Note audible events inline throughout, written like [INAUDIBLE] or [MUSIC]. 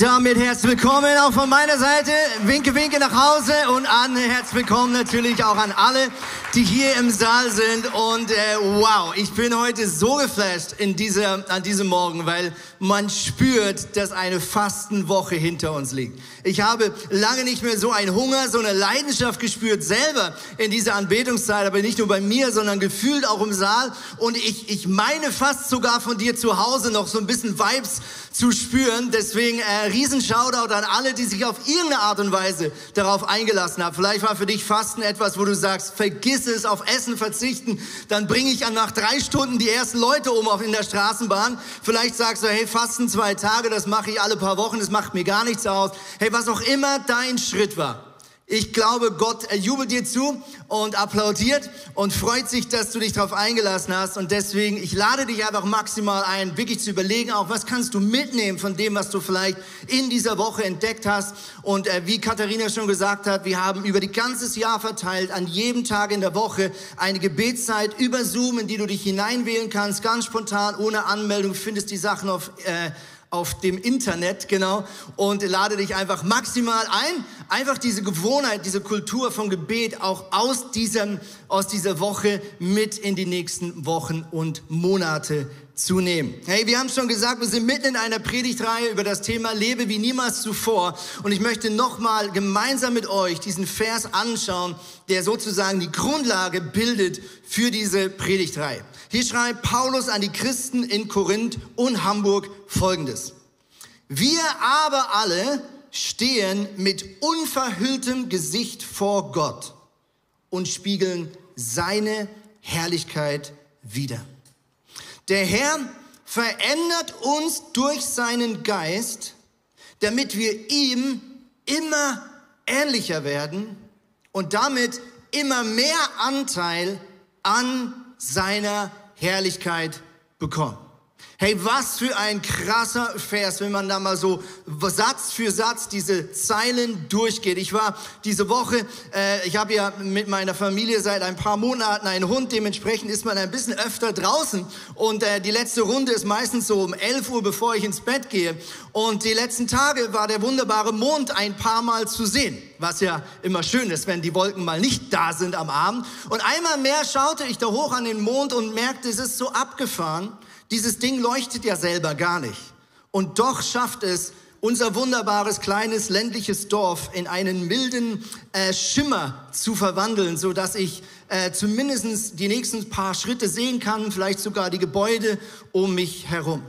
Damit herzlich willkommen auch von meiner Seite. Winke, winke nach Hause und an herzlich willkommen natürlich auch an alle, die hier im Saal sind. Und äh, wow, ich bin heute so geflasht in dieser, an diesem Morgen, weil man spürt, dass eine Fastenwoche hinter uns liegt. Ich habe lange nicht mehr so einen Hunger, so eine Leidenschaft gespürt selber in dieser Anbetungszeit, aber nicht nur bei mir, sondern gefühlt auch im Saal. Und ich, ich meine fast sogar von dir zu Hause noch so ein bisschen Vibes zu spüren. Deswegen äh, riesen Shoutout an alle, die sich auf irgendeine Art und Weise darauf eingelassen haben. Vielleicht war für dich Fasten etwas, wo du sagst, vergiss es, auf Essen verzichten. Dann bringe ich nach drei Stunden die ersten Leute um auf in der Straßenbahn. Vielleicht sagst du, hey, Fasten zwei Tage, das mache ich alle paar Wochen, das macht mir gar nichts aus. Hey, was auch immer dein Schritt war. Ich glaube, Gott jubelt dir zu und applaudiert und freut sich, dass du dich darauf eingelassen hast. Und deswegen, ich lade dich einfach maximal ein, wirklich zu überlegen, auch was kannst du mitnehmen von dem, was du vielleicht in dieser Woche entdeckt hast. Und äh, wie Katharina schon gesagt hat, wir haben über die ganzes Jahr verteilt, an jedem Tag in der Woche eine Gebetszeit über Zoom, in die du dich hineinwählen kannst, ganz spontan, ohne Anmeldung. Du findest die Sachen auf... Äh, auf dem Internet, genau, und lade dich einfach maximal ein, einfach diese Gewohnheit, diese Kultur von Gebet auch aus diesem, aus dieser Woche mit in die nächsten Wochen und Monate zu nehmen. Hey, wir haben schon gesagt, wir sind mitten in einer Predigtreihe über das Thema Lebe wie niemals zuvor. Und ich möchte nochmal gemeinsam mit euch diesen Vers anschauen, der sozusagen die Grundlage bildet für diese Predigtreihe. Hier schreibt Paulus an die Christen in Korinth und Hamburg folgendes. Wir aber alle stehen mit unverhülltem Gesicht vor Gott und spiegeln seine Herrlichkeit wider. Der Herr verändert uns durch seinen Geist, damit wir ihm immer ähnlicher werden und damit immer mehr Anteil an seiner Herrlichkeit bekommen. Hey, was für ein krasser Vers, wenn man da mal so Satz für Satz diese Zeilen durchgeht. Ich war diese Woche, äh, ich habe ja mit meiner Familie seit ein paar Monaten einen Hund, dementsprechend ist man ein bisschen öfter draußen und äh, die letzte Runde ist meistens so um 11 Uhr, bevor ich ins Bett gehe. Und die letzten Tage war der wunderbare Mond ein paar Mal zu sehen, was ja immer schön ist, wenn die Wolken mal nicht da sind am Abend. Und einmal mehr schaute ich da hoch an den Mond und merkte, es ist so abgefahren dieses Ding leuchtet ja selber gar nicht. Und doch schafft es unser wunderbares kleines ländliches Dorf in einen milden äh, Schimmer zu verwandeln, so dass ich äh, zumindest die nächsten paar Schritte sehen kann, vielleicht sogar die Gebäude um mich herum.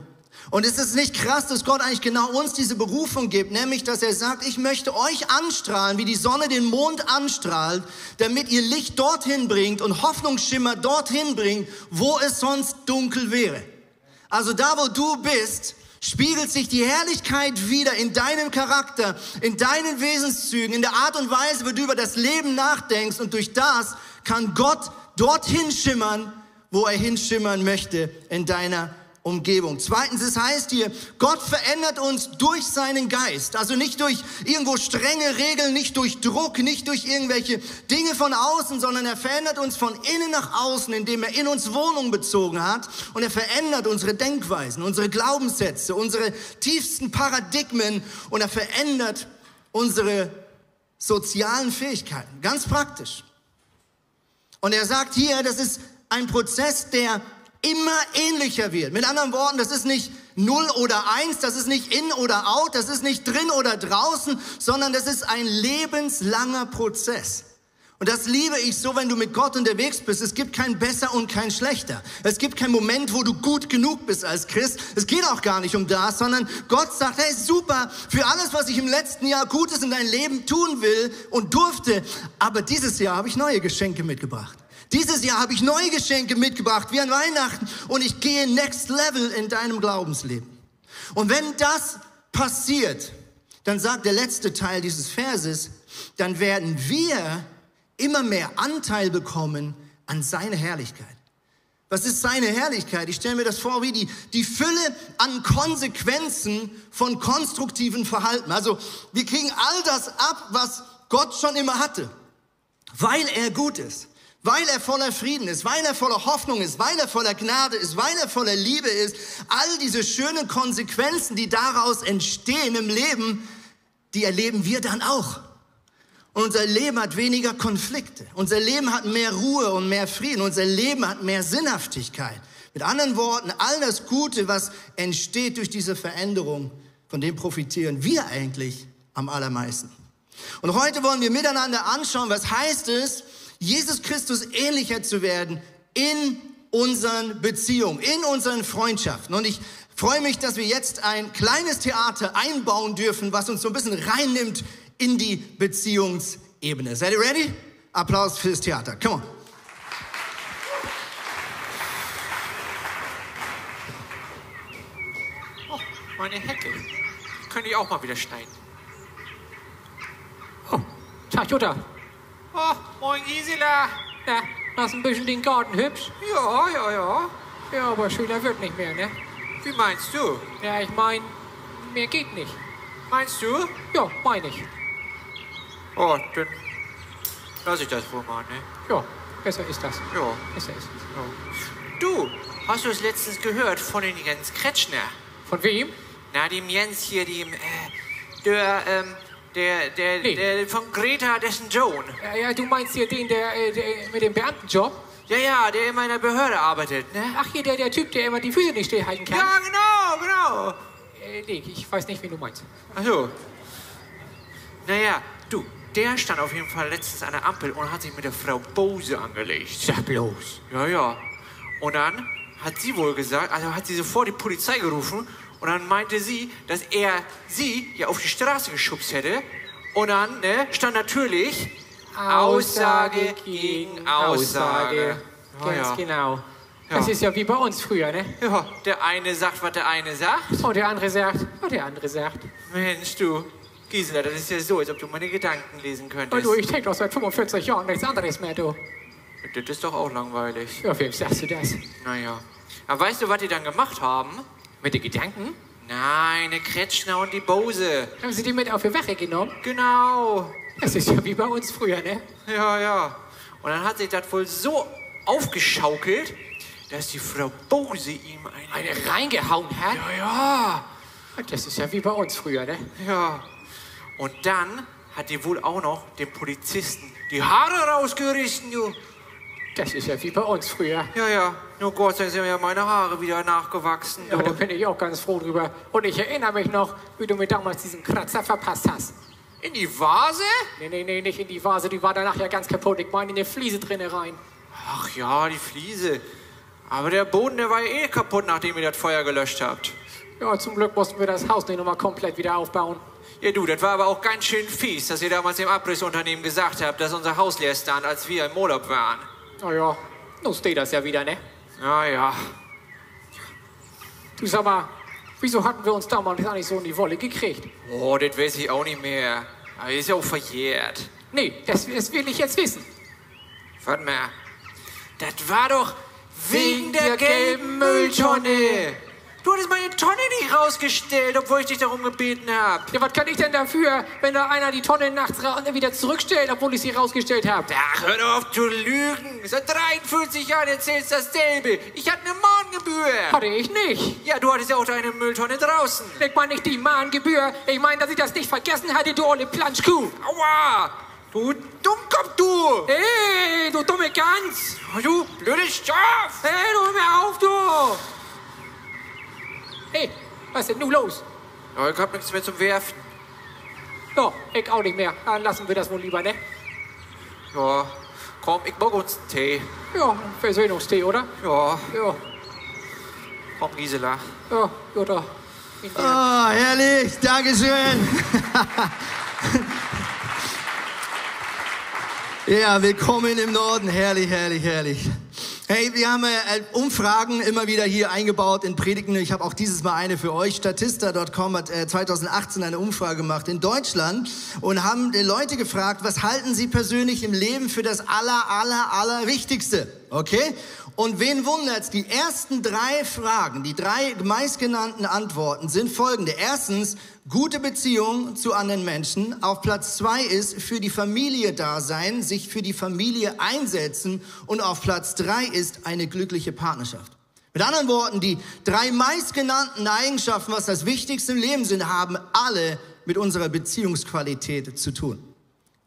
Und ist es nicht krass, dass Gott eigentlich genau uns diese Berufung gibt, nämlich dass er sagt, ich möchte euch anstrahlen, wie die Sonne den Mond anstrahlt, damit ihr Licht dorthin bringt und Hoffnungsschimmer dorthin bringt, wo es sonst dunkel wäre. Also da, wo du bist, spiegelt sich die Herrlichkeit wieder in deinem Charakter, in deinen Wesenszügen, in der Art und Weise, wie du über das Leben nachdenkst. Und durch das kann Gott dorthin schimmern, wo er hinschimmern möchte in deiner Umgebung. Zweitens, es heißt hier, Gott verändert uns durch seinen Geist. Also nicht durch irgendwo strenge Regeln, nicht durch Druck, nicht durch irgendwelche Dinge von außen, sondern er verändert uns von innen nach außen, indem er in uns Wohnung bezogen hat. Und er verändert unsere Denkweisen, unsere Glaubenssätze, unsere tiefsten Paradigmen und er verändert unsere sozialen Fähigkeiten. Ganz praktisch. Und er sagt hier, das ist ein Prozess, der immer ähnlicher wird. Mit anderen Worten, das ist nicht null oder eins, das ist nicht in oder out, das ist nicht drin oder draußen, sondern das ist ein lebenslanger Prozess. Und das liebe ich so, wenn du mit Gott unterwegs bist. Es gibt kein besser und kein schlechter. Es gibt keinen Moment, wo du gut genug bist als Christ. Es geht auch gar nicht um das, sondern Gott sagt, hey, super, für alles, was ich im letzten Jahr Gutes in dein Leben tun will und durfte, aber dieses Jahr habe ich neue Geschenke mitgebracht. Dieses Jahr habe ich neue Geschenke mitgebracht, wie an Weihnachten, und ich gehe next level in deinem Glaubensleben. Und wenn das passiert, dann sagt der letzte Teil dieses Verses, dann werden wir immer mehr Anteil bekommen an seine Herrlichkeit. Was ist seine Herrlichkeit? Ich stelle mir das vor wie die, die Fülle an Konsequenzen von konstruktiven Verhalten. Also wir kriegen all das ab, was Gott schon immer hatte, weil er gut ist, weil er voller Frieden ist, weil er voller Hoffnung ist, weil er voller Gnade ist, weil er voller Liebe ist. All diese schönen Konsequenzen, die daraus entstehen im Leben, die erleben wir dann auch. Und unser Leben hat weniger Konflikte. Unser Leben hat mehr Ruhe und mehr Frieden. Unser Leben hat mehr Sinnhaftigkeit. Mit anderen Worten, all das Gute, was entsteht durch diese Veränderung, von dem profitieren wir eigentlich am allermeisten. Und heute wollen wir miteinander anschauen, was heißt es, Jesus Christus ähnlicher zu werden in unseren Beziehungen, in unseren Freundschaften. Und ich freue mich, dass wir jetzt ein kleines Theater einbauen dürfen, was uns so ein bisschen reinnimmt in die Beziehungsebene. Seid ihr ready? Applaus fürs Theater. Come on. Oh, meine Hecke. Könnte ich auch mal wieder schneiden. Oh, Tag Jutta. Oh, moin Gisela. Na, machst ein bisschen den Garten hübsch? Ja, ja, ja. Ja, aber schöner wird nicht mehr, ne? Wie meinst du? Ja, ich mein, mehr geht nicht. Meinst du? Ja, meine ich. Oh, dann lass ich das wohl mal, ne? Ja, besser ist das. Ja. Besser ist es. Ja. Du, hast du es letztens gehört von den Jens Kretschner? Von wem? Na, dem Jens hier, dem, äh, der, ähm, der, der, nee. der von Greta, dessen Joan. Ja, ja, du meinst hier den, der, äh, der mit dem Beamtenjob? Ja, ja, der immer in der Behörde arbeitet, ne? Ach, hier, der, der Typ, der immer die Füße nicht stillhalten kann. Ja, genau, genau. Äh, nee, ich weiß nicht, wen du meinst. Ach so. Naja, du, der stand auf jeden Fall letztens an der Ampel und hat sich mit der Frau Bose angelegt. Sag bloß. Ja, ja. Und dann hat sie wohl gesagt, also hat sie sofort die Polizei gerufen und dann meinte sie, dass er sie ja auf die Straße geschubst hätte. Und dann ne, stand natürlich Aussage gegen Aussage. Ja, Ganz ja. genau. Ja. Das ist ja wie bei uns früher, ne? Ja, der eine sagt, was der eine sagt. Und der andere sagt, was der andere sagt. Mensch, du. Gisela, das ist ja so, als ob du meine Gedanken lesen könntest. Und du, ich denke doch seit 45 Jahren nichts anderes mehr, du. Das ist doch auch langweilig. Ja, wem sagst du das? Naja. Aber weißt du, was die dann gemacht haben? Mit den Gedanken? Nein, der Kretschner und die Bose. Haben sie die mit auf die Wache genommen? Genau. Das ist ja wie bei uns früher, ne? Ja, ja. Und dann hat sich das wohl so aufgeschaukelt, dass die Frau Bose ihm eine, eine reingehauen hat? Ja, ja. Das ist ja wie bei uns früher, ne? Ja. Und dann hat die wohl auch noch dem Polizisten die Haare rausgerissen, du. Das ist ja wie bei uns früher. Ja, ja. Nur Gott sei Dank sind ja meine Haare wieder nachgewachsen. Ja, da bin ich auch ganz froh drüber. Und ich erinnere mich noch, wie du mir damals diesen Kratzer verpasst hast. In die Vase? Nee, nee, nee, nicht in die Vase. Die war danach ja ganz kaputt. Ich meine in die Fliese drinne rein. Ach ja, die Fliese. Aber der Boden, der war ja eh kaputt, nachdem ihr das Feuer gelöscht habt. Ja, zum Glück mussten wir das Haus nicht nochmal komplett wieder aufbauen. Ja, du, das war aber auch ganz schön fies, dass ihr damals dem Abrissunternehmen gesagt habt, dass unser Haus leer stand, als wir im Urlaub waren. Na ja, nun steht das ja wieder, ne? Ja, ja. Du sag mal, wieso hatten wir uns damals gar nicht so in die Wolle gekriegt? Oh, das weiß ich auch nicht mehr. Aber ist ja auch verjährt. Nee, das, das will ich jetzt wissen. Warte mal. Das war doch wegen, wegen der, der gelben Mülltonne. Du hattest meine Tonne nicht rausgestellt, obwohl ich dich darum gebeten habe. Ja, was kann ich denn dafür, wenn da einer die Tonne nachts wieder zurückstellt, obwohl ich sie rausgestellt habe? Ach, hör doch auf zu lügen. Seit 43 Jahren erzählst du dasselbe. Ich hatte eine Mahngebühr. Hatte ich nicht. Ja, du hattest ja auch deine Mülltonne draußen. Ich meine nicht die Mahngebühr. Ich meine, dass ich das nicht vergessen hatte, du olle Planschkuh. Aua! Du Dummkopf, du! Hey, du dumme Gans! Du blödes Schaf! Hey, du hör mir auf, du! Hey, was ist denn nun los? Ja, ich hab nichts mehr zum Werfen. Ja, ich auch nicht mehr. Dann lassen wir das wohl lieber, ne? Ja, komm, ich mach uns einen Tee. Ja, Versöhnungstee, oder? Ja. Ja. Komm, Gisela. Ja, Jutta. Oh, herrlich, Dankeschön. ja, willkommen im Norden, herrlich, herrlich, herrlich. Hey, wir haben äh, Umfragen immer wieder hier eingebaut in Predigten. Ich habe auch dieses Mal eine für euch. Statista.com hat äh, 2018 eine Umfrage gemacht in Deutschland und haben die Leute gefragt, was halten sie persönlich im Leben für das aller, aller, aller Wichtigste? Okay? Und wen wundert's? Die ersten drei Fragen, die drei meistgenannten Antworten sind folgende. Erstens, gute Beziehung zu anderen Menschen. Auf Platz zwei ist für die Familie da sein, sich für die Familie einsetzen. Und auf Platz drei ist eine glückliche Partnerschaft. Mit anderen Worten, die drei meistgenannten Eigenschaften, was das Wichtigste im Leben sind, haben alle mit unserer Beziehungsqualität zu tun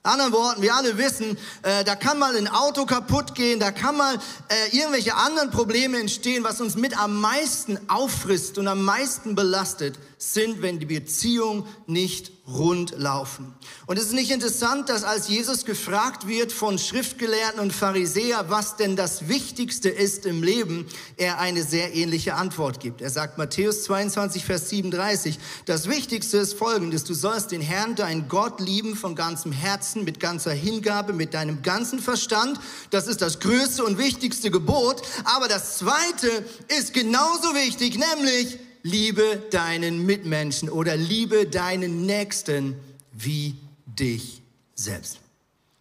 anderen Worten, wir alle wissen, äh, da kann mal ein Auto kaputt gehen, da kann mal äh, irgendwelche anderen Probleme entstehen. Was uns mit am meisten auffrisst und am meisten belastet, sind, wenn die Beziehungen nicht rund laufen. Und es ist nicht interessant, dass als Jesus gefragt wird von Schriftgelehrten und Pharisäer, was denn das Wichtigste ist im Leben, er eine sehr ähnliche Antwort gibt. Er sagt Matthäus 22, Vers 37, das Wichtigste ist folgendes, du sollst den Herrn, deinen Gott lieben von ganzem Herzen, mit ganzer Hingabe, mit deinem ganzen Verstand. Das ist das größte und wichtigste Gebot. Aber das zweite ist genauso wichtig, nämlich liebe deinen Mitmenschen oder liebe deinen Nächsten wie dich selbst.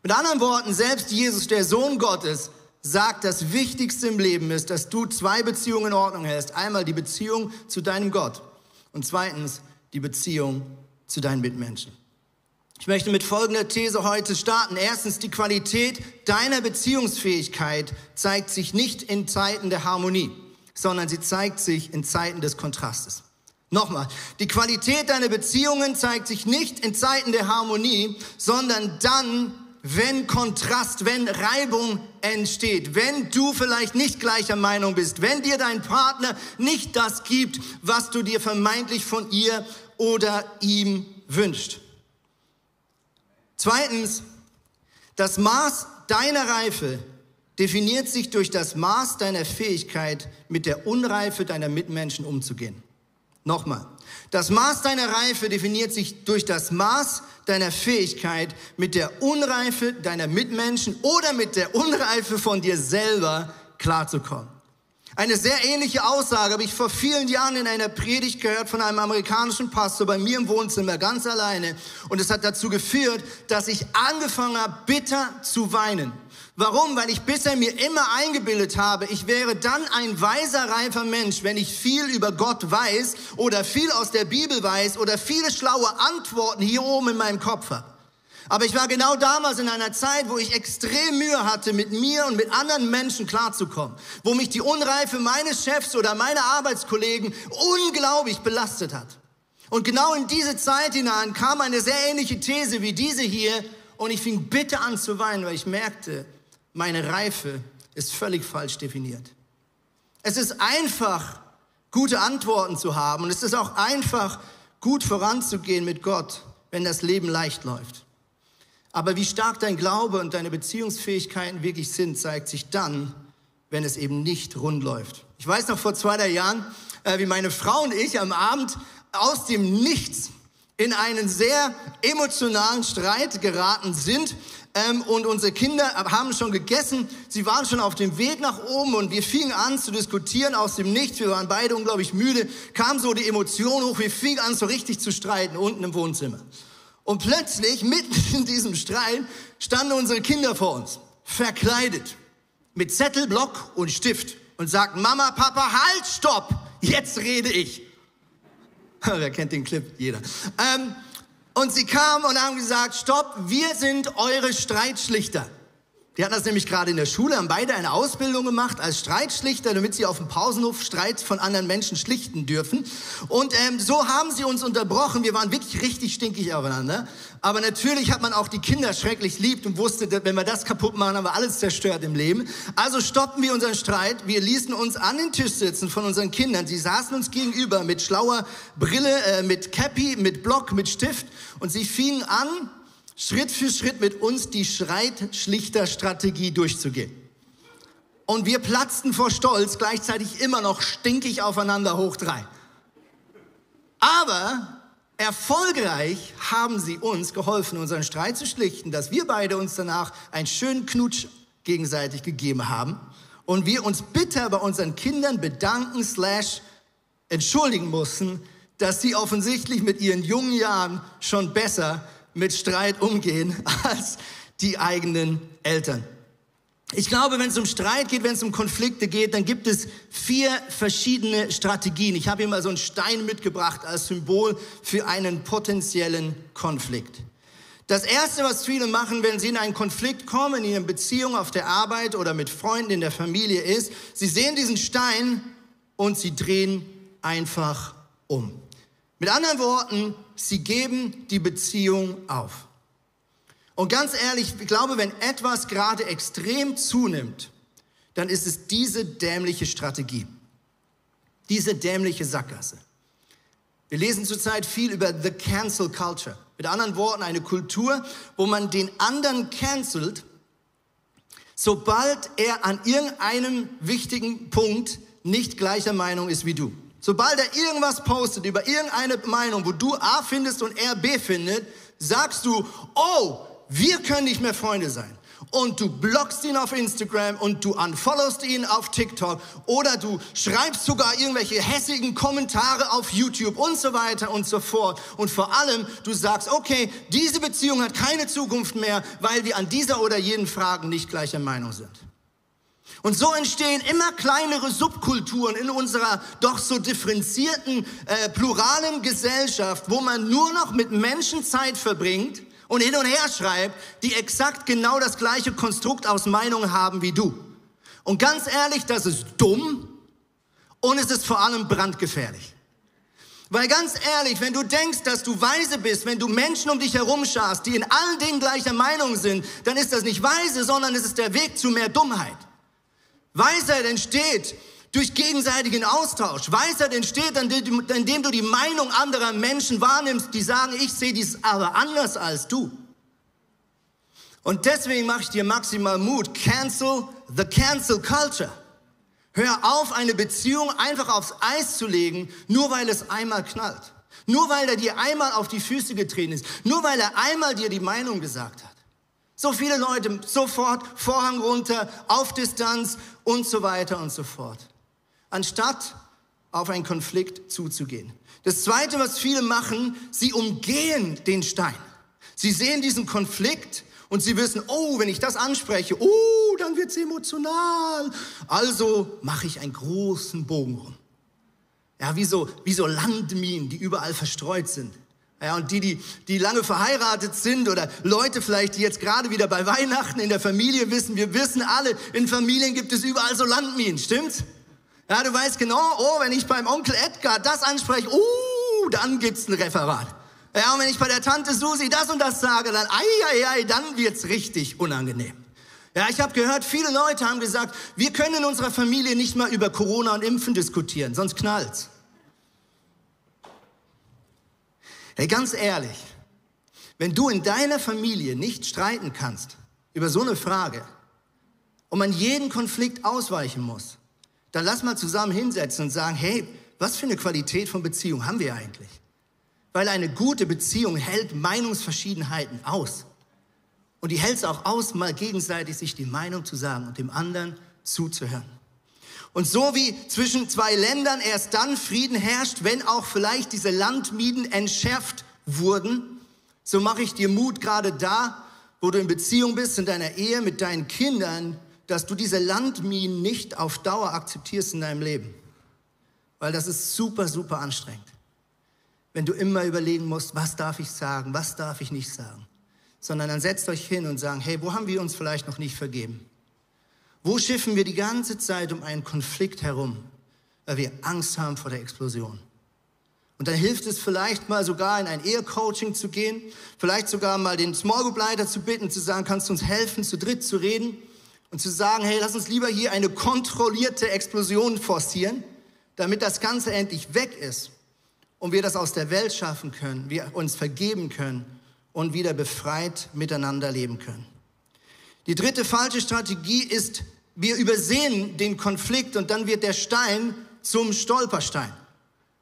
Mit anderen Worten, selbst Jesus, der Sohn Gottes, sagt, das Wichtigste im Leben ist, dass du zwei Beziehungen in Ordnung hältst. Einmal die Beziehung zu deinem Gott und zweitens die Beziehung zu deinen Mitmenschen. Ich möchte mit folgender These heute starten. Erstens, die Qualität deiner Beziehungsfähigkeit zeigt sich nicht in Zeiten der Harmonie sondern sie zeigt sich in Zeiten des Kontrastes. Nochmal, die Qualität deiner Beziehungen zeigt sich nicht in Zeiten der Harmonie, sondern dann, wenn Kontrast, wenn Reibung entsteht, wenn du vielleicht nicht gleicher Meinung bist, wenn dir dein Partner nicht das gibt, was du dir vermeintlich von ihr oder ihm wünscht. Zweitens, das Maß deiner Reife definiert sich durch das Maß deiner Fähigkeit, mit der Unreife deiner Mitmenschen umzugehen. Nochmal. Das Maß deiner Reife definiert sich durch das Maß deiner Fähigkeit, mit der Unreife deiner Mitmenschen oder mit der Unreife von dir selber klarzukommen. Eine sehr ähnliche Aussage habe ich vor vielen Jahren in einer Predigt gehört von einem amerikanischen Pastor bei mir im Wohnzimmer ganz alleine. Und es hat dazu geführt, dass ich angefangen habe, bitter zu weinen. Warum? Weil ich bisher mir immer eingebildet habe, ich wäre dann ein weiser, reifer Mensch, wenn ich viel über Gott weiß oder viel aus der Bibel weiß oder viele schlaue Antworten hier oben in meinem Kopf habe. Aber ich war genau damals in einer Zeit, wo ich extrem Mühe hatte, mit mir und mit anderen Menschen klarzukommen, wo mich die Unreife meines Chefs oder meiner Arbeitskollegen unglaublich belastet hat. Und genau in diese Zeit hinein kam eine sehr ähnliche These wie diese hier und ich fing bitte an zu weinen, weil ich merkte, meine Reife ist völlig falsch definiert. Es ist einfach, gute Antworten zu haben und es ist auch einfach, gut voranzugehen mit Gott, wenn das Leben leicht läuft. Aber wie stark dein Glaube und deine Beziehungsfähigkeiten wirklich sind, zeigt sich dann, wenn es eben nicht rund läuft. Ich weiß noch vor zwei, drei Jahren, äh, wie meine Frau und ich am Abend aus dem Nichts in einen sehr emotionalen Streit geraten sind, ähm, und unsere Kinder haben schon gegessen. Sie waren schon auf dem Weg nach oben und wir fingen an zu diskutieren aus dem Nichts. Wir waren beide unglaublich müde. Kam so die Emotion hoch. Wir fingen an so richtig zu streiten unten im Wohnzimmer. Und plötzlich, mitten [LAUGHS] in diesem Streit, standen unsere Kinder vor uns, verkleidet, mit Zettel, Block und Stift und sagten, Mama, Papa, halt, stopp, jetzt rede ich. [LAUGHS] Wer kennt den Clip? Jeder. Ähm, und sie kamen und haben gesagt, stopp, wir sind eure Streitschlichter. Die hatten das nämlich gerade in der Schule, haben beide eine Ausbildung gemacht als Streitschlichter, damit sie auf dem Pausenhof Streit von anderen Menschen schlichten dürfen. Und ähm, so haben sie uns unterbrochen. Wir waren wirklich richtig stinkig aufeinander. Aber natürlich hat man auch die Kinder schrecklich liebt und wusste, wenn wir das kaputt machen, haben wir alles zerstört im Leben. Also stoppen wir unseren Streit. Wir ließen uns an den Tisch sitzen von unseren Kindern. Sie saßen uns gegenüber mit schlauer Brille, äh, mit Cappy, mit Block, mit Stift. Und sie fingen an, Schritt für Schritt mit uns die Streitschlichterstrategie durchzugehen. Und wir platzten vor Stolz, gleichzeitig immer noch stinkig aufeinander hoch drei. Aber erfolgreich haben sie uns geholfen, unseren Streit zu schlichten, dass wir beide uns danach einen schönen Knutsch gegenseitig gegeben haben und wir uns bitter bei unseren Kindern bedanken slash entschuldigen mussten, dass sie offensichtlich mit ihren jungen Jahren schon besser mit Streit umgehen [LAUGHS] als die eigenen Eltern. Ich glaube, wenn es um Streit geht, wenn es um Konflikte geht, dann gibt es vier verschiedene Strategien. Ich habe hier mal so einen Stein mitgebracht als Symbol für einen potenziellen Konflikt. Das Erste, was viele machen, wenn sie in einen Konflikt kommen, in ihren Beziehungen auf der Arbeit oder mit Freunden in der Familie, ist, sie sehen diesen Stein und sie drehen einfach um. Mit anderen Worten, sie geben die Beziehung auf. Und ganz ehrlich, ich glaube, wenn etwas gerade extrem zunimmt, dann ist es diese dämliche Strategie, diese dämliche Sackgasse. Wir lesen zurzeit viel über the cancel culture. Mit anderen Worten, eine Kultur, wo man den anderen cancelt, sobald er an irgendeinem wichtigen Punkt nicht gleicher Meinung ist wie du. Sobald er irgendwas postet über irgendeine Meinung, wo du A findest und er B findet, sagst du, oh, wir können nicht mehr Freunde sein. Und du blockst ihn auf Instagram und du unfollowst ihn auf TikTok oder du schreibst sogar irgendwelche hässigen Kommentare auf YouTube und so weiter und so fort. Und vor allem, du sagst, okay, diese Beziehung hat keine Zukunft mehr, weil wir an dieser oder jenen Fragen nicht gleicher Meinung sind. Und so entstehen immer kleinere Subkulturen in unserer doch so differenzierten, äh, pluralen Gesellschaft, wo man nur noch mit Menschen Zeit verbringt, und hin und her schreibt, die exakt genau das gleiche Konstrukt aus Meinungen haben wie du. Und ganz ehrlich, das ist dumm und es ist vor allem brandgefährlich. Weil ganz ehrlich, wenn du denkst, dass du weise bist, wenn du Menschen um dich herum schaust, die in allen Dingen gleicher Meinung sind, dann ist das nicht weise, sondern es ist der Weg zu mehr Dummheit. Weisheit entsteht durch gegenseitigen Austausch. Weisheit entsteht, indem du die Meinung anderer Menschen wahrnimmst, die sagen, ich sehe dies aber anders als du. Und deswegen mache ich dir maximal Mut. Cancel the cancel culture. Hör auf, eine Beziehung einfach aufs Eis zu legen, nur weil es einmal knallt. Nur weil er dir einmal auf die Füße getreten ist. Nur weil er einmal dir die Meinung gesagt hat. So viele Leute sofort Vorhang runter, auf Distanz und so weiter und so fort anstatt auf einen Konflikt zuzugehen. Das Zweite, was viele machen, sie umgehen den Stein. Sie sehen diesen Konflikt und sie wissen, oh, wenn ich das anspreche, oh, dann wird's emotional. Also mache ich einen großen Bogen rum. Ja, wie so, wie so Landminen, die überall verstreut sind. Ja, und die, die, die lange verheiratet sind oder Leute vielleicht, die jetzt gerade wieder bei Weihnachten in der Familie wissen, wir wissen alle, in Familien gibt es überall so Landminen, stimmt's? Ja, du weißt genau, oh, wenn ich beim Onkel Edgar das anspreche, uh, dann gibt's ein Referat. Ja, und wenn ich bei der Tante Susi das und das sage, dann, ei, ei, ei, dann wird's richtig unangenehm. Ja, ich habe gehört, viele Leute haben gesagt, wir können in unserer Familie nicht mal über Corona und Impfen diskutieren, sonst knallt's. Hey, ganz ehrlich, wenn du in deiner Familie nicht streiten kannst über so eine Frage und man jeden Konflikt ausweichen muss, dann lass mal zusammen hinsetzen und sagen, hey, was für eine Qualität von Beziehung haben wir eigentlich? Weil eine gute Beziehung hält Meinungsverschiedenheiten aus. Und die hält es auch aus, mal gegenseitig sich die Meinung zu sagen und dem anderen zuzuhören. Und so wie zwischen zwei Ländern erst dann Frieden herrscht, wenn auch vielleicht diese Landmieden entschärft wurden, so mache ich dir Mut gerade da, wo du in Beziehung bist, in deiner Ehe mit deinen Kindern, dass du diese Landminen nicht auf Dauer akzeptierst in deinem Leben. Weil das ist super, super anstrengend. Wenn du immer überlegen musst, was darf ich sagen, was darf ich nicht sagen. Sondern dann setzt euch hin und sagen, hey, wo haben wir uns vielleicht noch nicht vergeben? Wo schiffen wir die ganze Zeit um einen Konflikt herum, weil wir Angst haben vor der Explosion? Und dann hilft es vielleicht mal sogar in ein Ehecoaching zu gehen, vielleicht sogar mal den Small Group Leiter zu bitten, zu sagen, kannst du uns helfen, zu dritt zu reden und zu sagen, hey, lass uns lieber hier eine kontrollierte Explosion forcieren, damit das Ganze endlich weg ist und wir das aus der Welt schaffen können, wir uns vergeben können und wieder befreit miteinander leben können. Die dritte falsche Strategie ist, wir übersehen den Konflikt und dann wird der Stein zum Stolperstein.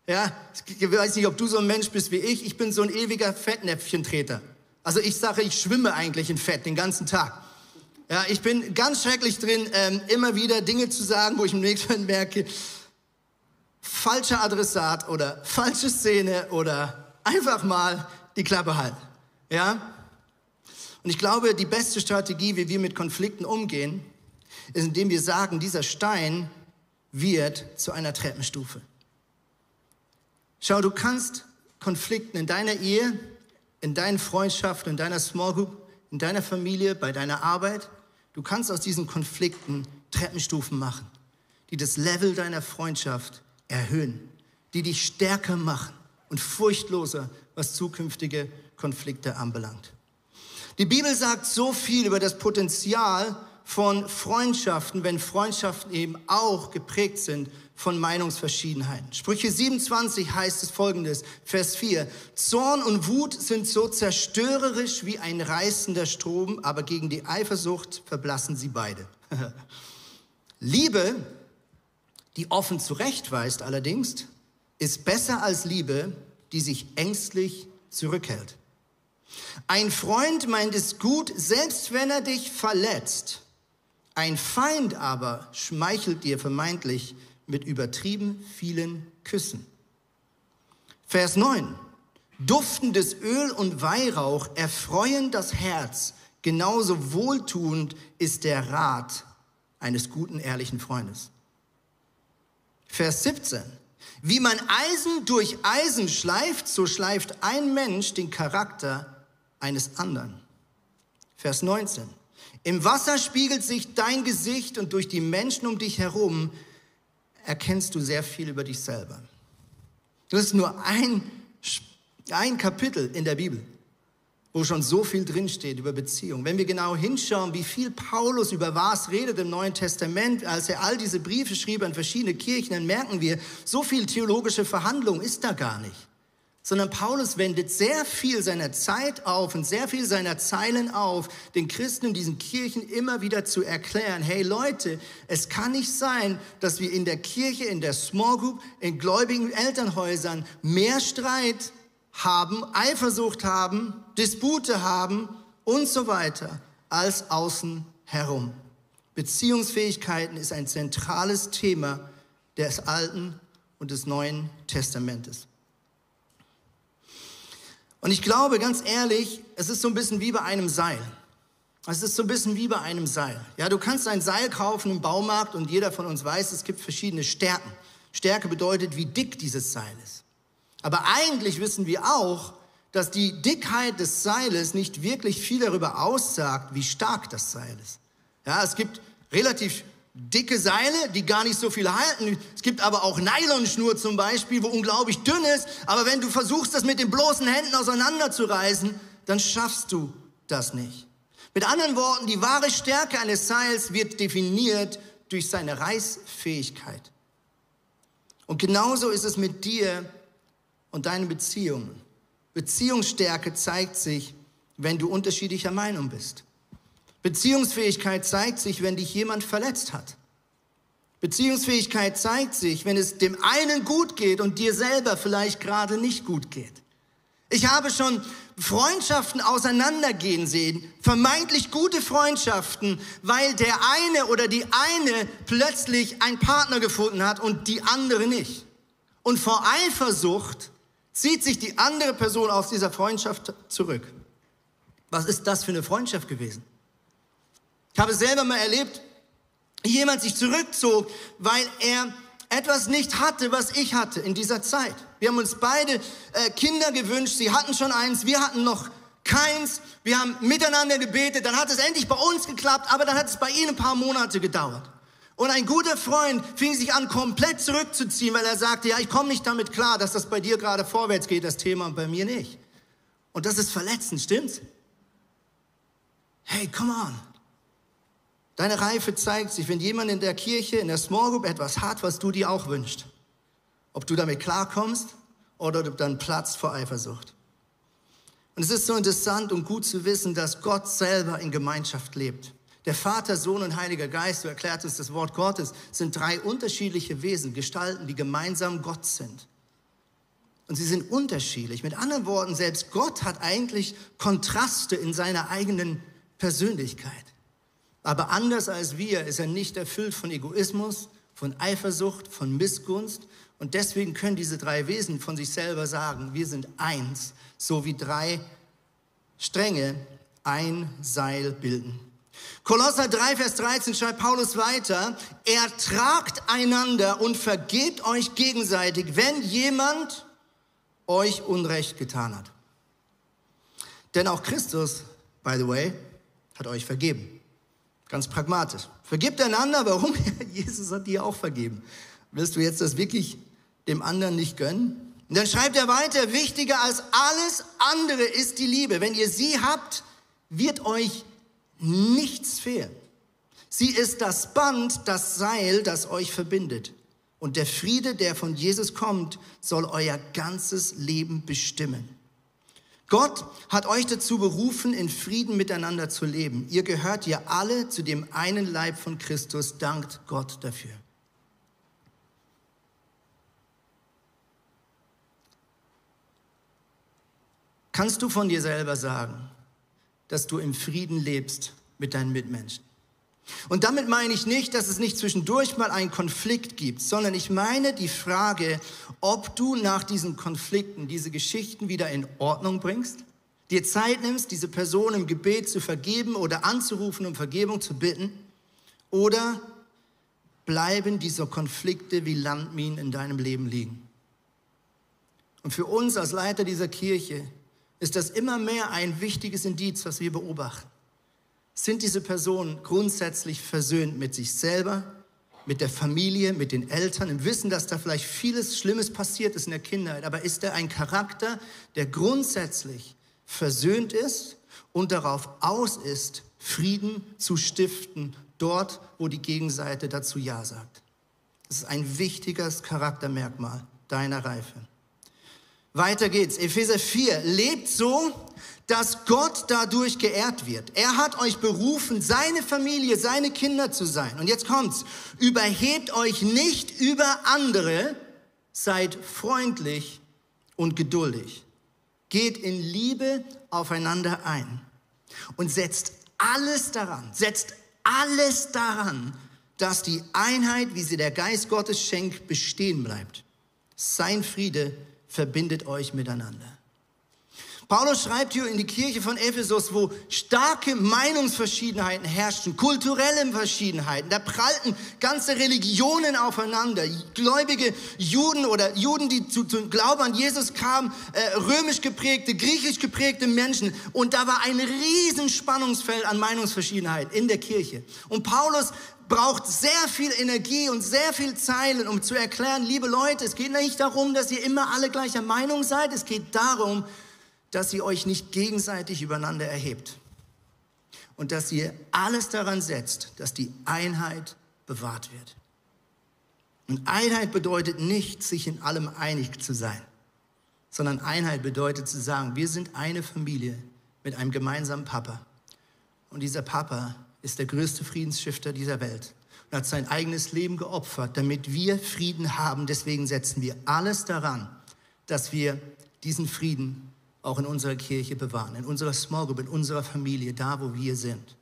Ja, ich weiß nicht, ob du so ein Mensch bist wie ich. Ich bin so ein ewiger Fettnäpfchentreter. Also ich sage, ich schwimme eigentlich in Fett den ganzen Tag. Ja, ich bin ganz schrecklich drin, ähm, immer wieder Dinge zu sagen, wo ich im nächsten merke, falscher Adressat oder falsche Szene oder einfach mal die Klappe halten. Ja? Und ich glaube, die beste Strategie, wie wir mit Konflikten umgehen, ist, indem wir sagen, dieser Stein wird zu einer Treppenstufe. Schau, du kannst Konflikten in deiner Ehe, in deinen Freundschaften, in deiner Small Group, in deiner Familie, bei deiner Arbeit, du kannst aus diesen Konflikten Treppenstufen machen, die das Level deiner Freundschaft erhöhen, die dich stärker machen und furchtloser, was zukünftige Konflikte anbelangt. Die Bibel sagt so viel über das Potenzial von Freundschaften, wenn Freundschaften eben auch geprägt sind von Meinungsverschiedenheiten. Sprüche 27 heißt es folgendes, Vers 4. Zorn und Wut sind so zerstörerisch wie ein reißender Strom, aber gegen die Eifersucht verblassen sie beide. [LAUGHS] Liebe, die offen zurechtweist allerdings, ist besser als Liebe, die sich ängstlich zurückhält. Ein Freund meint es gut, selbst wenn er dich verletzt. Ein Feind aber schmeichelt dir vermeintlich mit übertrieben vielen Küssen. Vers 9. Duftendes Öl und Weihrauch erfreuen das Herz. Genauso wohltuend ist der Rat eines guten, ehrlichen Freundes. Vers 17. Wie man Eisen durch Eisen schleift, so schleift ein Mensch den Charakter eines anderen. Vers 19. Im Wasser spiegelt sich dein Gesicht und durch die Menschen um dich herum erkennst du sehr viel über dich selber. Das ist nur ein, ein Kapitel in der Bibel, wo schon so viel drinsteht über Beziehung. Wenn wir genau hinschauen, wie viel Paulus über was redet im Neuen Testament, als er all diese Briefe schrieb an verschiedene Kirchen, dann merken wir, so viel theologische Verhandlung ist da gar nicht sondern Paulus wendet sehr viel seiner Zeit auf und sehr viel seiner Zeilen auf, den Christen in diesen Kirchen immer wieder zu erklären, hey Leute, es kann nicht sein, dass wir in der Kirche, in der Small Group, in gläubigen Elternhäusern mehr Streit haben, Eifersucht haben, Dispute haben und so weiter, als außen herum. Beziehungsfähigkeiten ist ein zentrales Thema des Alten und des Neuen Testamentes. Und ich glaube, ganz ehrlich, es ist so ein bisschen wie bei einem Seil. Es ist so ein bisschen wie bei einem Seil. Ja, du kannst ein Seil kaufen im Baumarkt und jeder von uns weiß, es gibt verschiedene Stärken. Stärke bedeutet, wie dick dieses Seil ist. Aber eigentlich wissen wir auch, dass die Dickheit des Seiles nicht wirklich viel darüber aussagt, wie stark das Seil ist. Ja, es gibt relativ dicke Seile, die gar nicht so viel halten. Es gibt aber auch Nylonschnur zum Beispiel, wo unglaublich dünn ist. Aber wenn du versuchst, das mit den bloßen Händen auseinanderzureißen, dann schaffst du das nicht. Mit anderen Worten, die wahre Stärke eines Seils wird definiert durch seine Reißfähigkeit. Und genauso ist es mit dir und deinen Beziehungen. Beziehungsstärke zeigt sich, wenn du unterschiedlicher Meinung bist. Beziehungsfähigkeit zeigt sich, wenn dich jemand verletzt hat. Beziehungsfähigkeit zeigt sich, wenn es dem einen gut geht und dir selber vielleicht gerade nicht gut geht. Ich habe schon Freundschaften auseinandergehen sehen, vermeintlich gute Freundschaften, weil der eine oder die eine plötzlich einen Partner gefunden hat und die andere nicht. Und vor Eifersucht zieht sich die andere Person aus dieser Freundschaft zurück. Was ist das für eine Freundschaft gewesen? Ich habe selber mal erlebt, wie jemand sich zurückzog, weil er etwas nicht hatte, was ich hatte in dieser Zeit. Wir haben uns beide äh, Kinder gewünscht, sie hatten schon eins, wir hatten noch keins. Wir haben miteinander gebetet, dann hat es endlich bei uns geklappt, aber dann hat es bei ihnen ein paar Monate gedauert. Und ein guter Freund fing sich an, komplett zurückzuziehen, weil er sagte, ja, ich komme nicht damit klar, dass das bei dir gerade vorwärts geht, das Thema, und bei mir nicht. Und das ist verletzend, stimmt's? Hey, come on. Deine Reife zeigt sich, wenn jemand in der Kirche, in der Small Group etwas hat, was du dir auch wünschst. Ob du damit klarkommst oder du dann platzt vor Eifersucht. Und es ist so interessant und gut zu wissen, dass Gott selber in Gemeinschaft lebt. Der Vater, Sohn und Heiliger Geist, so erklärt uns das Wort Gottes, sind drei unterschiedliche Wesen, Gestalten, die gemeinsam Gott sind. Und sie sind unterschiedlich. Mit anderen Worten, selbst Gott hat eigentlich Kontraste in seiner eigenen Persönlichkeit. Aber anders als wir ist er nicht erfüllt von Egoismus, von Eifersucht, von Missgunst. Und deswegen können diese drei Wesen von sich selber sagen, wir sind eins, so wie drei Stränge ein Seil bilden. Kolosser 3, Vers 13 schreibt Paulus weiter, ertragt einander und vergebt euch gegenseitig, wenn jemand euch Unrecht getan hat. Denn auch Christus, by the way, hat euch vergeben. Ganz pragmatisch. Vergebt einander, warum? [LAUGHS] Jesus hat dir auch vergeben. Willst du jetzt das wirklich dem anderen nicht gönnen? Und dann schreibt er weiter, wichtiger als alles andere ist die Liebe. Wenn ihr sie habt, wird euch nichts fehlen. Sie ist das Band, das Seil, das euch verbindet. Und der Friede, der von Jesus kommt, soll euer ganzes Leben bestimmen. Gott hat euch dazu berufen, in Frieden miteinander zu leben. Ihr gehört ja alle zu dem einen Leib von Christus. Dankt Gott dafür. Kannst du von dir selber sagen, dass du im Frieden lebst mit deinen Mitmenschen? Und damit meine ich nicht, dass es nicht zwischendurch mal einen Konflikt gibt, sondern ich meine die Frage, ob du nach diesen Konflikten diese Geschichten wieder in Ordnung bringst, dir Zeit nimmst, diese Person im Gebet zu vergeben oder anzurufen, um Vergebung zu bitten, oder bleiben diese Konflikte wie Landminen in deinem Leben liegen. Und für uns als Leiter dieser Kirche ist das immer mehr ein wichtiges Indiz, was wir beobachten. Sind diese Personen grundsätzlich versöhnt mit sich selber, mit der Familie, mit den Eltern, im Wissen, dass da vielleicht vieles Schlimmes passiert ist in der Kindheit, aber ist er ein Charakter, der grundsätzlich versöhnt ist und darauf aus ist, Frieden zu stiften, dort, wo die Gegenseite dazu Ja sagt. Das ist ein wichtiges Charaktermerkmal deiner Reife. Weiter geht's. Epheser 4. Lebt so, dass Gott dadurch geehrt wird. Er hat euch berufen, seine Familie, seine Kinder zu sein. Und jetzt kommt's. Überhebt euch nicht über andere, seid freundlich und geduldig. Geht in Liebe aufeinander ein und setzt alles daran, setzt alles daran, dass die Einheit, wie sie der Geist Gottes schenkt, bestehen bleibt. Sein Friede verbindet euch miteinander. Paulus schreibt hier in die Kirche von Ephesus, wo starke Meinungsverschiedenheiten herrschten, kulturelle Verschiedenheiten. Da prallten ganze Religionen aufeinander. Gläubige Juden oder Juden, die zu, zu Glauben an Jesus kamen, äh, römisch geprägte, griechisch geprägte Menschen. Und da war ein riesen Spannungsfeld an Meinungsverschiedenheit in der Kirche. Und Paulus braucht sehr viel Energie und sehr viel Zeilen, um zu erklären, liebe Leute, es geht nicht darum, dass ihr immer alle gleicher Meinung seid, es geht darum, dass ihr euch nicht gegenseitig übereinander erhebt und dass ihr alles daran setzt, dass die Einheit bewahrt wird. Und Einheit bedeutet nicht, sich in allem einig zu sein, sondern Einheit bedeutet zu sagen, wir sind eine Familie mit einem gemeinsamen Papa. Und dieser Papa ist der größte Friedensstifter dieser Welt und hat sein eigenes Leben geopfert, damit wir Frieden haben. Deswegen setzen wir alles daran, dass wir diesen Frieden auch in unserer Kirche bewahren, in unserer Small Group, in unserer Familie, da wo wir sind.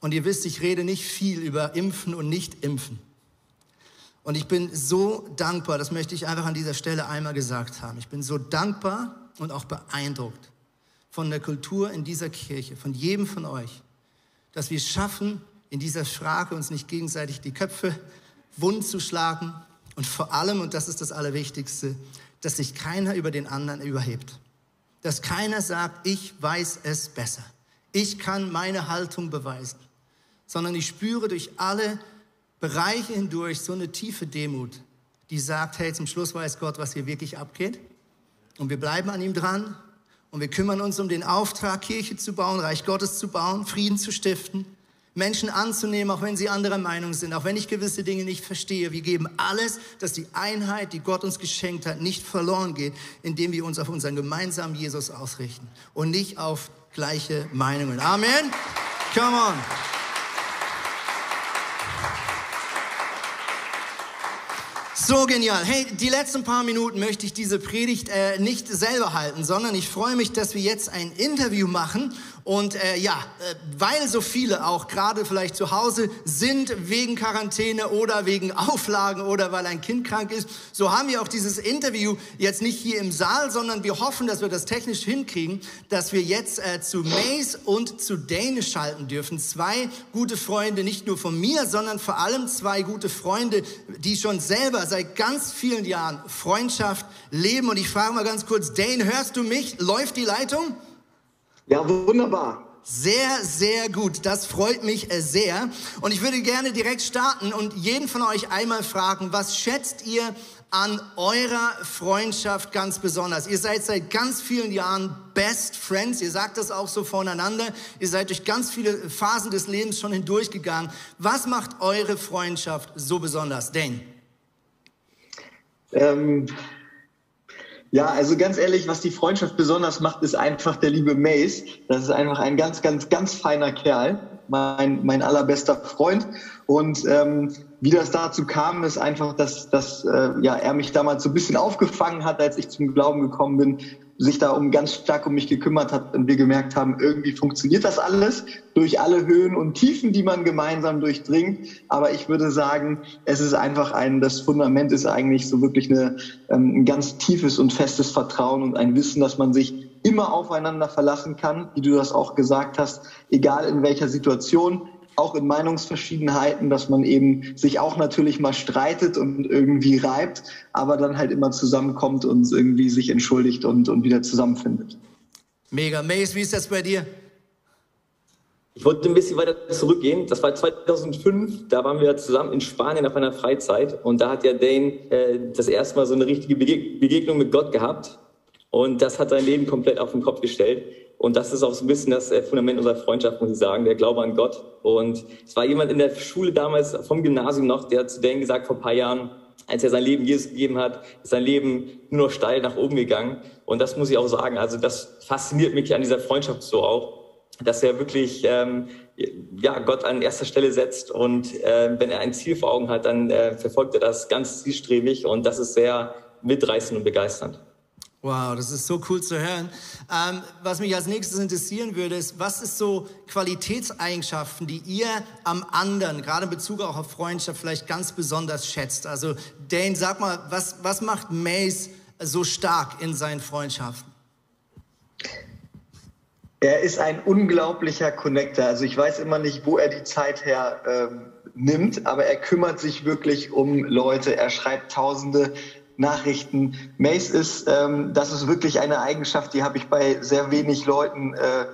Und ihr wisst, ich rede nicht viel über Impfen und Nicht-Impfen. Und ich bin so dankbar, das möchte ich einfach an dieser Stelle einmal gesagt haben. Ich bin so dankbar und auch beeindruckt von der Kultur in dieser Kirche, von jedem von euch, dass wir es schaffen, in dieser Frage uns nicht gegenseitig die Köpfe wund zu schlagen und vor allem, und das ist das Allerwichtigste, dass sich keiner über den anderen überhebt. Dass keiner sagt, ich weiß es besser. Ich kann meine Haltung beweisen. Sondern ich spüre durch alle Bereiche hindurch so eine tiefe Demut, die sagt, hey, zum Schluss weiß Gott, was hier wirklich abgeht. Und wir bleiben an ihm dran und wir kümmern uns um den Auftrag, Kirche zu bauen, Reich Gottes zu bauen, Frieden zu stiften, Menschen anzunehmen, auch wenn sie anderer Meinung sind, auch wenn ich gewisse Dinge nicht verstehe. Wir geben alles, dass die Einheit, die Gott uns geschenkt hat, nicht verloren geht, indem wir uns auf unseren gemeinsamen Jesus ausrichten und nicht auf gleiche Meinungen. Amen. Come on. So genial. Hey, die letzten paar Minuten möchte ich diese Predigt äh, nicht selber halten, sondern ich freue mich, dass wir jetzt ein Interview machen Und äh, ja, äh, weil so viele auch gerade vielleicht zu Hause sind wegen Quarantäne oder wegen Auflagen oder weil ein Kind krank ist, so haben wir auch dieses Interview jetzt nicht hier im Saal, sondern wir hoffen, dass wir das technisch hinkriegen, dass wir jetzt äh, zu Mace und zu Dane schalten dürfen. Zwei gute Freunde, nicht nur von mir, sondern vor allem zwei gute Freunde, die schon selber seit ganz vielen Jahren Freundschaft leben. Und ich frage mal ganz kurz, Dane, hörst du mich? Läuft die Leitung? Ja, wunderbar. Sehr, sehr gut. Das freut mich äh, sehr. Und ich würde gerne direkt starten und jeden von euch einmal fragen, was schätzt ihr an eurer Freundschaft ganz besonders? Ihr seid seit ganz vielen Jahren Best Friends. Ihr sagt das auch so voneinander. Ihr seid durch ganz viele Phasen des Lebens schon hindurchgegangen. Was macht eure Freundschaft so besonders? Dane? Ähm, ja, also ganz ehrlich, was die Freundschaft besonders macht, ist einfach der liebe Mace. Das ist einfach ein ganz, ganz, ganz feiner Kerl, mein, mein allerbester Freund. Und ähm, wie das dazu kam, ist einfach, dass, dass äh, ja, er mich damals so ein bisschen aufgefangen hat, als ich zum Glauben gekommen bin, sich da um ganz stark um mich gekümmert hat und wir gemerkt haben, irgendwie funktioniert das alles durch alle Höhen und Tiefen, die man gemeinsam durchdringt. Aber ich würde sagen, es ist einfach ein, das Fundament ist eigentlich so wirklich eine, ähm, ein ganz tiefes und festes Vertrauen und ein Wissen, dass man sich immer aufeinander verlassen kann, wie du das auch gesagt hast, egal in welcher Situation, auch in Meinungsverschiedenheiten, dass man eben sich auch natürlich mal streitet und irgendwie reibt, aber dann halt immer zusammenkommt und irgendwie sich entschuldigt und, und wieder zusammenfindet. Mega. Mace, wie ist das bei dir? Ich wollte ein bisschen weiter zurückgehen. Das war 2005. Da waren wir zusammen in Spanien auf einer Freizeit. Und da hat ja Dane äh, das erste Mal so eine richtige Begegnung mit Gott gehabt. Und das hat sein Leben komplett auf den Kopf gestellt. Und das ist auch so ein bisschen das äh, Fundament unserer Freundschaft, muss ich sagen, der Glaube an Gott. Und es war jemand in der Schule damals vom Gymnasium noch, der hat zu Dane gesagt vor ein paar Jahren, als er sein Leben Jesus gegeben hat, ist sein Leben nur noch steil nach oben gegangen. Und das muss ich auch sagen. Also das fasziniert mich an dieser Freundschaft so auch, dass er wirklich ähm, ja, Gott an erster Stelle setzt. Und äh, wenn er ein Ziel vor Augen hat, dann äh, verfolgt er das ganz zielstrebig. Und das ist sehr mitreißend und begeisternd. Wow, das ist so cool zu hören. Ähm, was mich als nächstes interessieren würde, ist, was ist so Qualitätseigenschaften, die ihr am anderen, gerade in Bezug auch auf Freundschaft, vielleicht ganz besonders schätzt? Also Dane, sag mal, was, was macht Mace so stark in seinen Freundschaften? Er ist ein unglaublicher Connector. Also ich weiß immer nicht, wo er die Zeit her ähm, nimmt, aber er kümmert sich wirklich um Leute. Er schreibt tausende Nachrichten. Mace ist, ähm, das ist wirklich eine Eigenschaft, die habe ich bei sehr wenig Leuten äh,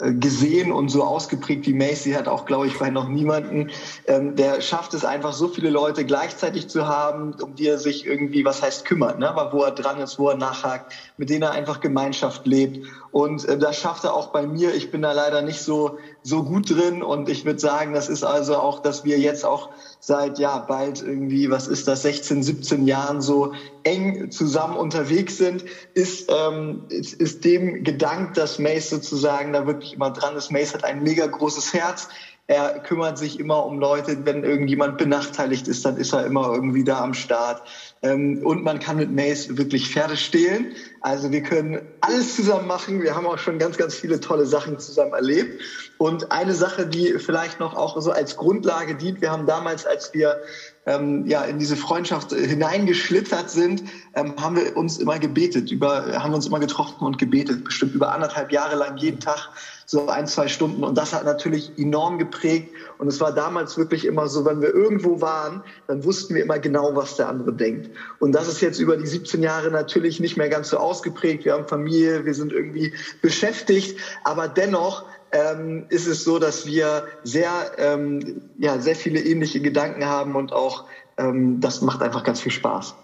äh, gesehen und so ausgeprägt wie Macy hat auch, glaube ich, bei noch niemanden. Ähm, der schafft es einfach, so viele Leute gleichzeitig zu haben, um die er sich irgendwie, was heißt kümmert, ne? aber wo er dran ist, wo er nachhakt, mit denen er einfach Gemeinschaft lebt. Und äh, das schafft er auch bei mir. Ich bin da leider nicht so, so gut drin und ich würde sagen, das ist also auch, dass wir jetzt auch seit ja bald irgendwie, was ist das, 16, 17 Jahren so eng zusammen unterwegs sind, ist, ähm, ist, ist dem gedankt, dass Mace sozusagen da wirklich immer dran ist. Mace hat ein mega großes Herz. Er kümmert sich immer um Leute. Wenn irgendjemand benachteiligt ist, dann ist er immer irgendwie da am Start. Ähm, und man kann mit Mace wirklich Pferde stehlen. Also wir können alles zusammen machen. Wir haben auch schon ganz, ganz viele tolle Sachen zusammen erlebt. Und eine Sache, die vielleicht noch auch so als Grundlage dient, wir haben damals, als wir ähm, ja in diese Freundschaft hineingeschlittert sind, ähm, haben wir uns immer gebetet, über, haben uns immer getroffen und gebetet, bestimmt über anderthalb Jahre lang jeden Tag so ein, zwei Stunden. Und das hat natürlich enorm geprägt. Und es war damals wirklich immer so, wenn wir irgendwo waren, dann wussten wir immer genau, was der andere denkt. Und das ist jetzt über die 17 Jahre natürlich nicht mehr ganz so ausgeprägt. Wir haben Familie, wir sind irgendwie beschäftigt. Aber dennoch ähm, ist es so, dass wir sehr, ähm, ja, sehr viele ähnliche Gedanken haben und auch ähm, das macht einfach ganz viel Spaß.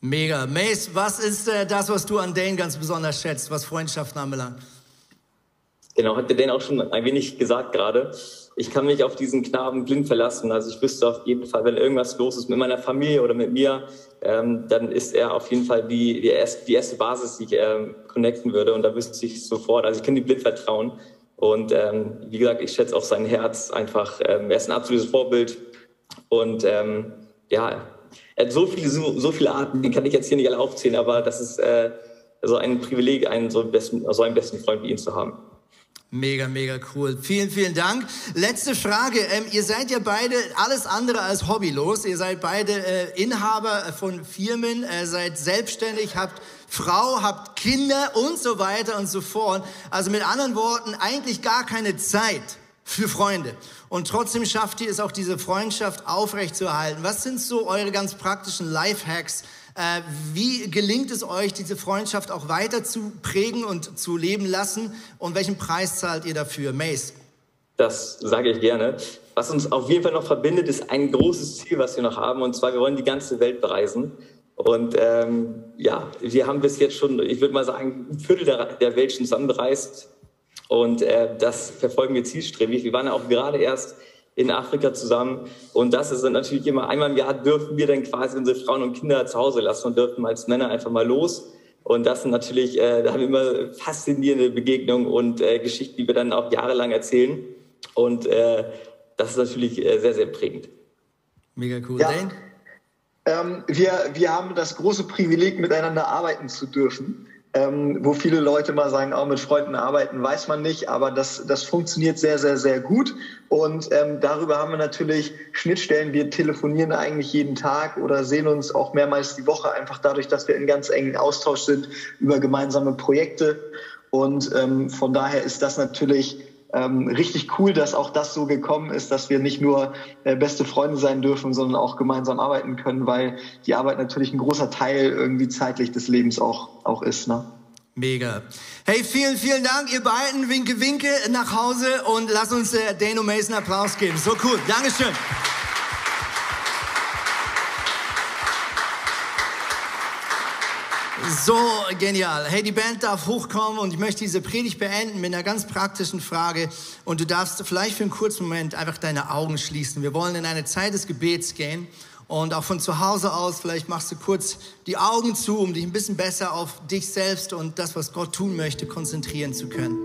Mega. Mace, was ist äh, das, was du an Dane ganz besonders schätzt, was Freundschaften anbelangt? Genau, hat der Dan auch schon ein wenig gesagt gerade. Ich kann mich auf diesen Knaben blind verlassen. Also ich wüsste auf jeden Fall, wenn irgendwas los ist mit meiner Familie oder mit mir, ähm, dann ist er auf jeden Fall die, die, erste, die erste Basis, die ich ähm, connecten würde. Und da wüsste ich sofort, also ich kann ihm blind vertrauen. Und ähm, wie gesagt, ich schätze auch sein Herz einfach. Ähm, er ist ein absolutes Vorbild. Und ähm, ja, er hat so viele, so, so viele Arten, die kann ich jetzt hier nicht alle aufzählen, aber das ist äh, so ein Privileg, einen so, besten, so einen besten Freund wie ihn zu haben. Mega, mega cool. Vielen, vielen Dank. Letzte Frage. Ähm, ihr seid ja beide alles andere als hobbylos. Ihr seid beide äh, Inhaber von Firmen, äh, seid selbstständig, habt Frau, habt Kinder und so weiter und so fort. Also mit anderen Worten, eigentlich gar keine Zeit für Freunde. Und trotzdem schafft ihr es auch, diese Freundschaft aufrechtzuerhalten. Was sind so eure ganz praktischen Lifehacks, wie gelingt es euch, diese Freundschaft auch weiter zu prägen und zu leben lassen? Und welchen Preis zahlt ihr dafür? Mace? Das sage ich gerne. Was uns auf jeden Fall noch verbindet, ist ein großes Ziel, was wir noch haben. Und zwar, wir wollen die ganze Welt bereisen. Und ähm, ja, wir haben bis jetzt schon, ich würde mal sagen, ein Viertel der, der Welt schon zusammen bereist. Und äh, das verfolgen wir zielstrebig. Wir waren ja auch gerade erst in Afrika zusammen. Und das ist natürlich immer, einmal im Jahr dürfen wir dann quasi unsere Frauen und Kinder zu Hause lassen und dürfen als Männer einfach mal los. Und das sind natürlich, äh, da haben wir immer faszinierende Begegnungen und äh, Geschichten, die wir dann auch jahrelang erzählen. Und äh, das ist natürlich äh, sehr, sehr prägend. Mega cool. Ja. Ähm, wir, wir haben das große Privileg, miteinander arbeiten zu dürfen ähm, wo viele Leute mal sagen, auch mit Freunden arbeiten, weiß man nicht, aber das, das funktioniert sehr, sehr, sehr gut. Und ähm, darüber haben wir natürlich Schnittstellen. Wir telefonieren eigentlich jeden Tag oder sehen uns auch mehrmals die Woche, einfach dadurch, dass wir in ganz engen Austausch sind über gemeinsame Projekte. Und ähm, von daher ist das natürlich ähm, richtig cool, dass auch das so gekommen ist, dass wir nicht nur äh, beste Freunde sein dürfen, sondern auch gemeinsam arbeiten können, weil die Arbeit natürlich ein großer Teil irgendwie zeitlich des Lebens auch, auch ist. Ne? Mega. Hey, vielen, vielen Dank, ihr beiden. Winke, winke nach Hause und lass uns äh, Dano Mason Applaus geben. So cool. Dankeschön. So genial. Hey, die Band darf hochkommen und ich möchte diese Predigt beenden mit einer ganz praktischen Frage. Und du darfst vielleicht für einen kurzen Moment einfach deine Augen schließen. Wir wollen in eine Zeit des Gebets gehen. Und auch von zu Hause aus, vielleicht machst du kurz die Augen zu, um dich ein bisschen besser auf dich selbst und das, was Gott tun möchte, konzentrieren zu können.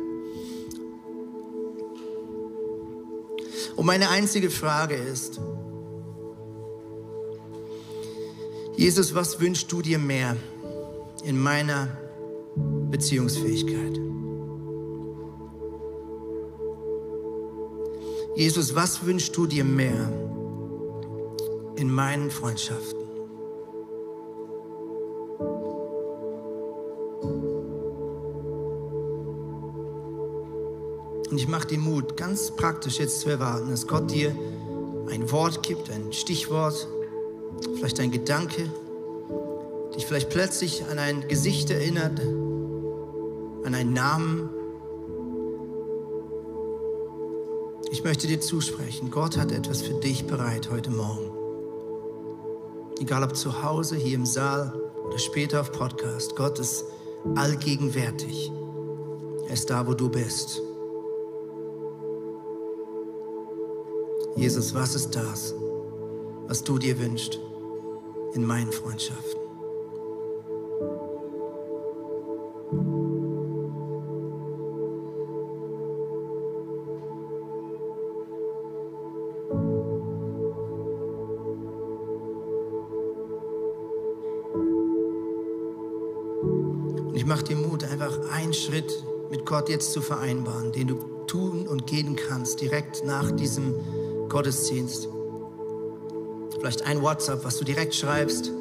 Und meine einzige Frage ist, Jesus, was wünschst du dir mehr? In meiner Beziehungsfähigkeit. Jesus, was wünschst du dir mehr in meinen Freundschaften? Und ich mache dir Mut, ganz praktisch jetzt zu erwarten, dass Gott dir ein Wort gibt, ein Stichwort, vielleicht ein Gedanke, dich vielleicht plötzlich an ein Gesicht erinnert, an einen Namen. Ich möchte dir zusprechen, Gott hat etwas für dich bereit heute Morgen. Egal ob zu Hause, hier im Saal oder später auf Podcast, Gott ist allgegenwärtig. Er ist da, wo du bist. Jesus, was ist das, was du dir wünschst in meinen Freundschaften? Schritt mit Gott jetzt zu vereinbaren, den du tun und gehen kannst, direkt nach diesem Gottesdienst. Vielleicht ein WhatsApp, was du direkt schreibst,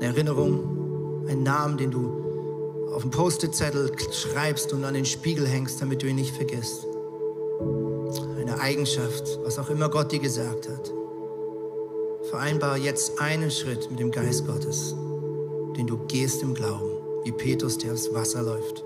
eine Erinnerung, einen Namen, den du auf einen Post-it-Zettel schreibst und an den Spiegel hängst, damit du ihn nicht vergisst. Eine Eigenschaft, was auch immer Gott dir gesagt hat. Vereinbare jetzt einen Schritt mit dem Geist Gottes, den du gehst im Glauben wie Petrus, der aufs Wasser läuft.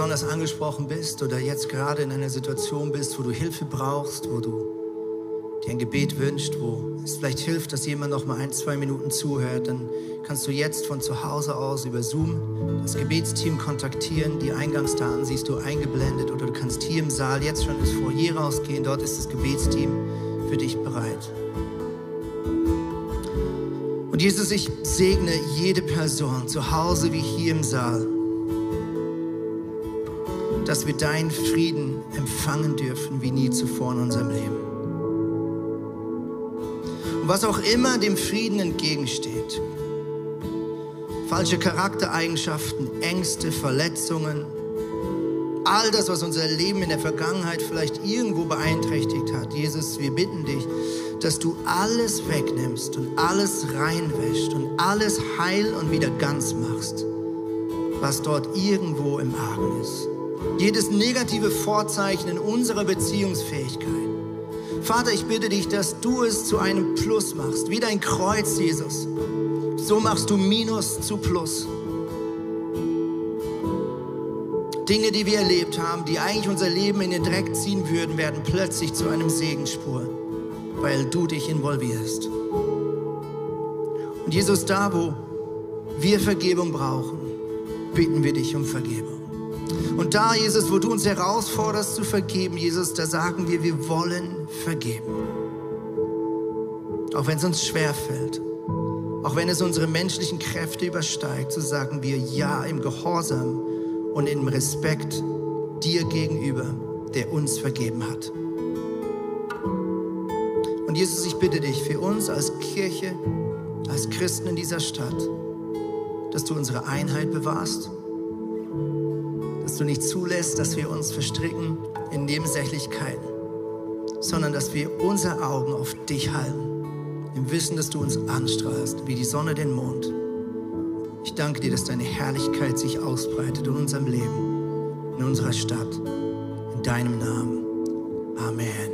Besonders angesprochen bist oder jetzt gerade in einer Situation bist, wo du Hilfe brauchst, wo du dir ein Gebet wünscht, wo es vielleicht hilft, dass jemand noch mal ein, zwei Minuten zuhört, dann kannst du jetzt von zu Hause aus über Zoom das Gebetsteam kontaktieren. Die Eingangsdaten siehst du eingeblendet oder du kannst hier im Saal jetzt schon ins Foyer rausgehen. Dort ist das Gebetsteam für dich bereit. Und Jesus, ich segne jede Person zu Hause wie hier im Saal. Dass wir deinen Frieden empfangen dürfen wie nie zuvor in unserem Leben. Und was auch immer dem Frieden entgegensteht, falsche Charaktereigenschaften, Ängste, Verletzungen, all das, was unser Leben in der Vergangenheit vielleicht irgendwo beeinträchtigt hat. Jesus, wir bitten dich, dass du alles wegnimmst und alles reinwäscht und alles heil und wieder ganz machst, was dort irgendwo im Argen ist. Jedes negative Vorzeichen in unserer Beziehungsfähigkeit. Vater, ich bitte dich, dass du es zu einem Plus machst, wie dein Kreuz, Jesus. So machst du Minus zu Plus. Dinge, die wir erlebt haben, die eigentlich unser Leben in den Dreck ziehen würden, werden plötzlich zu einem Segenspur, weil du dich involvierst. Und Jesus, da wo wir Vergebung brauchen, bitten wir dich um Vergebung. Und da, Jesus, wo du uns herausforderst zu vergeben, Jesus, da sagen wir, wir wollen vergeben. Auch wenn es uns schwerfällt, auch wenn es unsere menschlichen Kräfte übersteigt, so sagen wir ja im Gehorsam und im Respekt dir gegenüber, der uns vergeben hat. Und Jesus, ich bitte dich für uns als Kirche, als Christen in dieser Stadt, dass du unsere Einheit bewahrst, dass du nicht zulässt, dass wir uns verstricken in Nebensächlichkeiten, sondern dass wir unsere Augen auf dich halten, im Wissen, dass du uns anstrahlst wie die Sonne den Mond ich danke dir, dass deine Herrlichkeit sich ausbreitet in unserem Leben, in unserer Stadt, in deinem Namen. Amen.